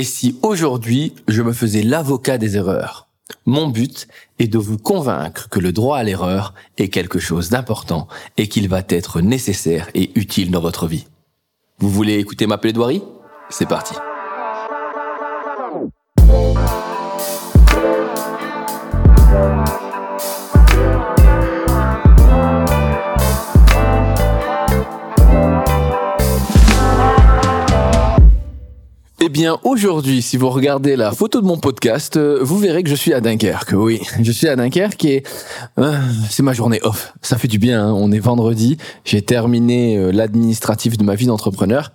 Et si aujourd'hui je me faisais l'avocat des erreurs Mon but est de vous convaincre que le droit à l'erreur est quelque chose d'important et qu'il va être nécessaire et utile dans votre vie. Vous voulez écouter ma plaidoirie? C'est parti. Bien, aujourd'hui, si vous regardez la photo de mon podcast, euh, vous verrez que je suis à Dunkerque. Oui, je suis à Dunkerque et euh, c'est ma journée off. Ça fait du bien. Hein. On est vendredi. J'ai terminé euh, l'administratif de ma vie d'entrepreneur.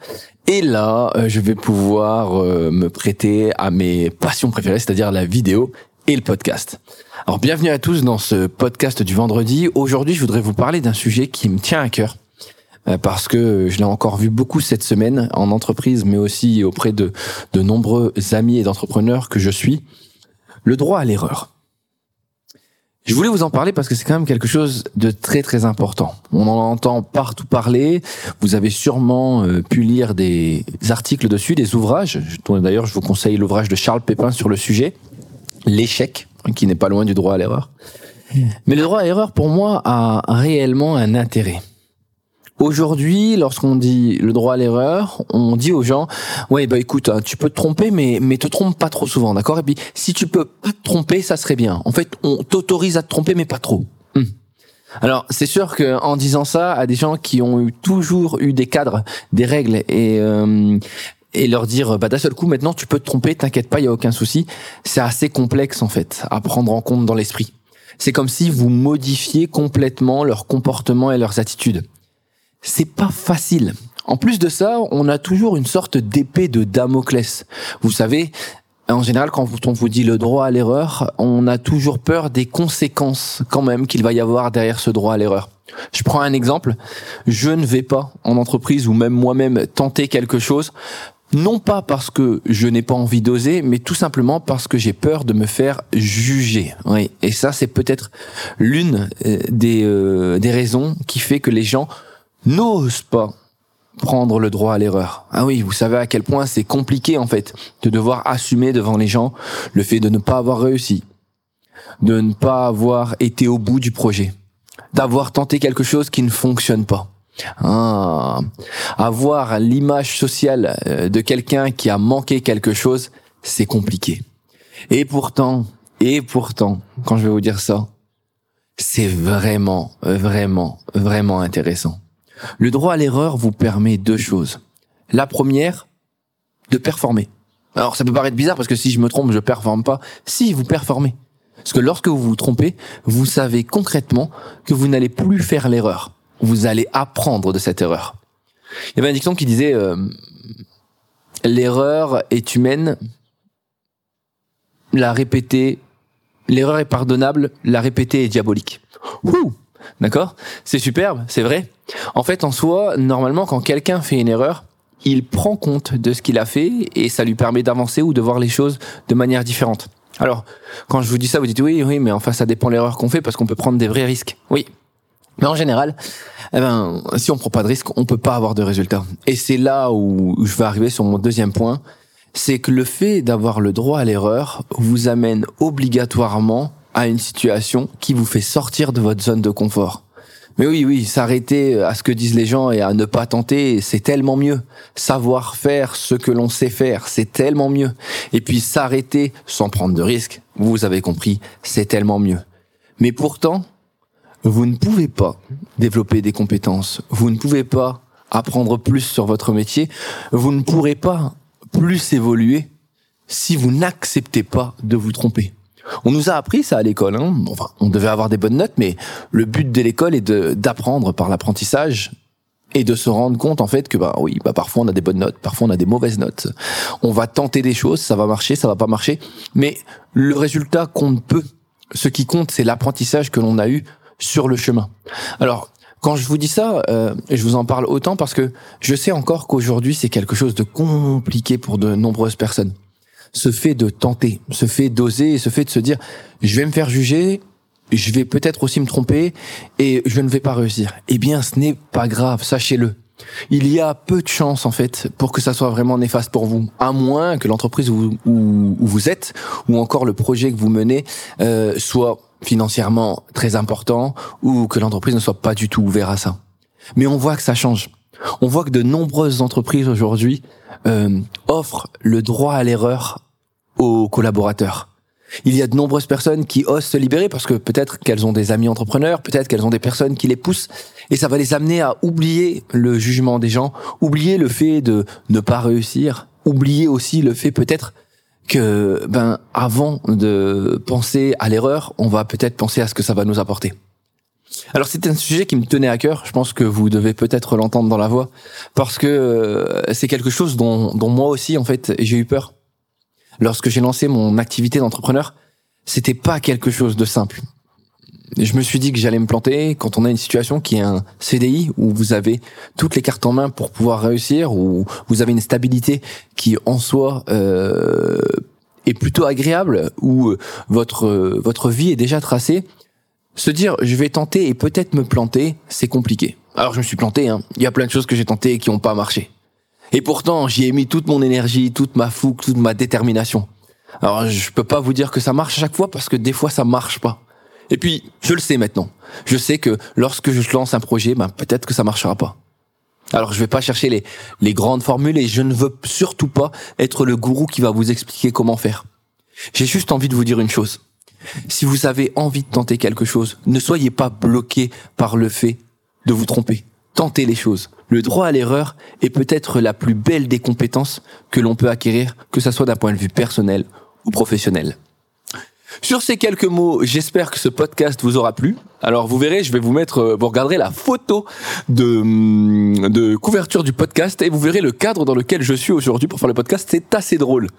Et là, je vais pouvoir me prêter à mes passions préférées, c'est-à-dire la vidéo et le podcast. Alors, bienvenue à tous dans ce podcast du vendredi. Aujourd'hui, je voudrais vous parler d'un sujet qui me tient à cœur parce que je l'ai encore vu beaucoup cette semaine en entreprise, mais aussi auprès de, de nombreux amis et d'entrepreneurs que je suis, le droit à l'erreur. Je voulais vous en parler parce que c'est quand même quelque chose de très très important. On en entend partout parler. Vous avez sûrement euh, pu lire des articles dessus, des ouvrages. D'ailleurs, je vous conseille l'ouvrage de Charles Pépin sur le sujet, l'échec, qui n'est pas loin du droit à l'erreur. Mais le droit à l'erreur, pour moi, a réellement un intérêt. Aujourd'hui, lorsqu'on dit le droit à l'erreur, on dit aux gens, ouais, bah écoute, hein, tu peux te tromper, mais mais te trompe pas trop souvent, d'accord? Et puis si tu peux pas te tromper, ça serait bien. En fait, on t'autorise à te tromper, mais pas trop. Hum. Alors, c'est sûr que en disant ça à des gens qui ont eu toujours eu des cadres, des règles et euh, et leur dire bah d'un seul coup maintenant tu peux te tromper, t'inquiète pas, il y a aucun souci, c'est assez complexe en fait à prendre en compte dans l'esprit. C'est comme si vous modifiez complètement leur comportement et leurs attitudes c'est pas facile. En plus de ça, on a toujours une sorte d'épée de Damoclès. Vous savez, en général, quand on vous dit le droit à l'erreur, on a toujours peur des conséquences quand même qu'il va y avoir derrière ce droit à l'erreur. Je prends un exemple. Je ne vais pas en entreprise ou même moi-même tenter quelque chose, non pas parce que je n'ai pas envie d'oser, mais tout simplement parce que j'ai peur de me faire juger. Oui. Et ça, c'est peut-être l'une euh, des, euh, des raisons qui fait que les gens n'ose pas prendre le droit à l'erreur. Ah oui, vous savez à quel point c'est compliqué en fait de devoir assumer devant les gens le fait de ne pas avoir réussi, de ne pas avoir été au bout du projet, d'avoir tenté quelque chose qui ne fonctionne pas. Ah, avoir l'image sociale euh, de quelqu'un qui a manqué quelque chose, c'est compliqué. Et pourtant, et pourtant, quand je vais vous dire ça, c'est vraiment, vraiment, vraiment intéressant. Le droit à l'erreur vous permet deux choses. La première, de performer. Alors ça peut paraître bizarre parce que si je me trompe, je performe pas. Si vous performez. Parce que lorsque vous vous trompez, vous savez concrètement que vous n'allez plus faire l'erreur. Vous allez apprendre de cette erreur. Il y avait un dicton qui disait euh, l'erreur est humaine, la répéter, l'erreur est pardonnable, la répéter est diabolique. Ouh D'accord? C'est superbe, c'est vrai. En fait, en soi, normalement, quand quelqu'un fait une erreur, il prend compte de ce qu'il a fait et ça lui permet d'avancer ou de voir les choses de manière différente. Alors, quand je vous dis ça, vous dites oui, oui, mais enfin, ça dépend de l'erreur qu'on fait parce qu'on peut prendre des vrais risques. Oui. Mais en général, eh ben, si on prend pas de risque, on peut pas avoir de résultat. Et c'est là où je vais arriver sur mon deuxième point. C'est que le fait d'avoir le droit à l'erreur vous amène obligatoirement à une situation qui vous fait sortir de votre zone de confort. Mais oui, oui, s'arrêter à ce que disent les gens et à ne pas tenter, c'est tellement mieux. Savoir faire ce que l'on sait faire, c'est tellement mieux. Et puis s'arrêter sans prendre de risques, vous avez compris, c'est tellement mieux. Mais pourtant, vous ne pouvez pas développer des compétences, vous ne pouvez pas apprendre plus sur votre métier, vous ne pourrez pas plus évoluer si vous n'acceptez pas de vous tromper. On nous a appris ça à l'école. Hein. Enfin, on devait avoir des bonnes notes, mais le but de l'école est d'apprendre par l'apprentissage et de se rendre compte en fait que bah oui, bah parfois on a des bonnes notes, parfois on a des mauvaises notes. On va tenter des choses, ça va marcher, ça va pas marcher, mais le résultat compte peu. Ce qui compte, c'est l'apprentissage que l'on a eu sur le chemin. Alors, quand je vous dis ça, euh, je vous en parle autant parce que je sais encore qu'aujourd'hui c'est quelque chose de compliqué pour de nombreuses personnes ce fait de tenter, ce fait d'oser, ce fait de se dire, je vais me faire juger, je vais peut-être aussi me tromper et je ne vais pas réussir. Eh bien, ce n'est pas grave, sachez-le. il y a peu de chances en fait pour que ça soit vraiment néfaste pour vous, à moins que l'entreprise où, où, vous êtes ou encore le projet que vous menez euh, soit financièrement très important ou que l'entreprise ne soit pas du tout ouverte à ça. Mais on voit que ça change. On voit que de nombreuses entreprises aujourd'hui euh, offrent le droit à l'erreur aux collaborateurs. Il y a de nombreuses personnes qui osent se libérer parce que peut-être qu'elles ont des amis entrepreneurs, peut-être qu'elles ont des personnes qui les poussent et ça va les amener à oublier le jugement des gens, oublier le fait de ne pas réussir, oublier aussi le fait peut-être que ben avant de penser à l'erreur, on va peut-être penser à ce que ça va nous apporter. Alors c'est un sujet qui me tenait à cœur, je pense que vous devez peut-être l'entendre dans la voix, parce que euh, c'est quelque chose dont, dont moi aussi en fait j'ai eu peur. Lorsque j'ai lancé mon activité d'entrepreneur, c'était pas quelque chose de simple je me suis dit que j'allais me planter quand on a une situation qui est un CDI où vous avez toutes les cartes en main pour pouvoir réussir, où vous avez une stabilité qui en soi euh, est plutôt agréable, où votre votre vie est déjà tracée. Se dire je vais tenter et peut-être me planter, c'est compliqué. Alors je me suis planté. Hein. Il y a plein de choses que j'ai tentées et qui n'ont pas marché. Et pourtant j'y ai mis toute mon énergie, toute ma fougue, toute ma détermination. Alors je peux pas vous dire que ça marche à chaque fois parce que des fois ça marche pas. Et puis, je le sais maintenant. Je sais que lorsque je lance un projet, ben, peut-être que ça marchera pas. Alors, je vais pas chercher les, les grandes formules et je ne veux surtout pas être le gourou qui va vous expliquer comment faire. J'ai juste envie de vous dire une chose. Si vous avez envie de tenter quelque chose, ne soyez pas bloqué par le fait de vous tromper. Tentez les choses. Le droit à l'erreur est peut-être la plus belle des compétences que l'on peut acquérir, que ce soit d'un point de vue personnel ou professionnel. Sur ces quelques mots, j'espère que ce podcast vous aura plu. Alors vous verrez, je vais vous mettre, euh, vous regarderez la photo de, hum, de couverture du podcast et vous verrez le cadre dans lequel je suis aujourd'hui pour faire le podcast. C'est assez drôle.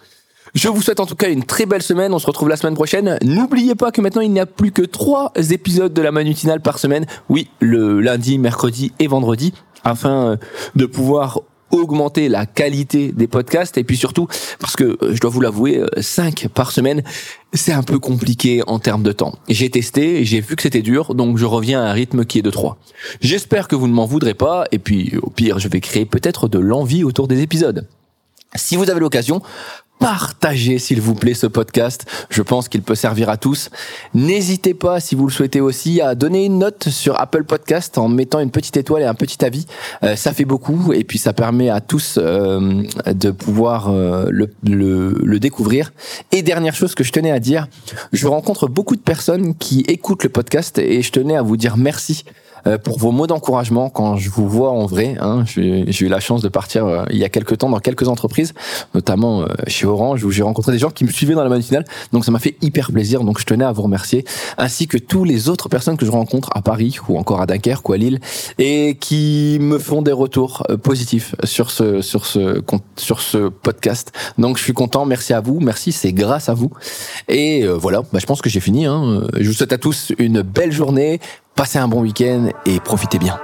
Je vous souhaite en tout cas une très belle semaine. On se retrouve la semaine prochaine. N'oubliez pas que maintenant il n'y a plus que trois épisodes de la manutinale par semaine. Oui, le lundi, mercredi et vendredi afin euh, de pouvoir augmenter la qualité des podcasts et puis surtout parce que euh, je dois vous l'avouer 5 euh, par semaine c'est un peu compliqué en termes de temps. J'ai testé, j'ai vu que c'était dur donc je reviens à un rythme qui est de 3. J'espère que vous ne m'en voudrez pas et puis au pire je vais créer peut-être de l'envie autour des épisodes. Si vous avez l'occasion, partagez s'il vous plaît ce podcast. Je pense qu'il peut servir à tous. N'hésitez pas, si vous le souhaitez aussi, à donner une note sur Apple Podcast en mettant une petite étoile et un petit avis. Euh, ça fait beaucoup et puis ça permet à tous euh, de pouvoir euh, le, le, le, découvrir. Et dernière chose que je tenais à dire, je rencontre beaucoup de personnes qui écoutent le podcast et je tenais à vous dire merci pour vos mots d'encouragement quand je vous vois en vrai. Hein, j'ai eu la chance de partir euh, il y a quelques temps dans quelques entreprises, notamment euh, chez Orange, où j'ai rencontré des gens qui me suivaient dans la matinale. Donc ça m'a fait hyper plaisir. Donc je tenais à vous remercier, ainsi que tous les autres personnes que je rencontre à Paris ou encore à Dunkerque ou à Lille, et qui me font des retours positifs sur ce sur ce sur ce podcast. Donc je suis content. Merci à vous. Merci, c'est grâce à vous. Et voilà, bah, je pense que j'ai fini. Hein. Je vous souhaite à tous une belle journée. Passez un bon week-end et profitez bien.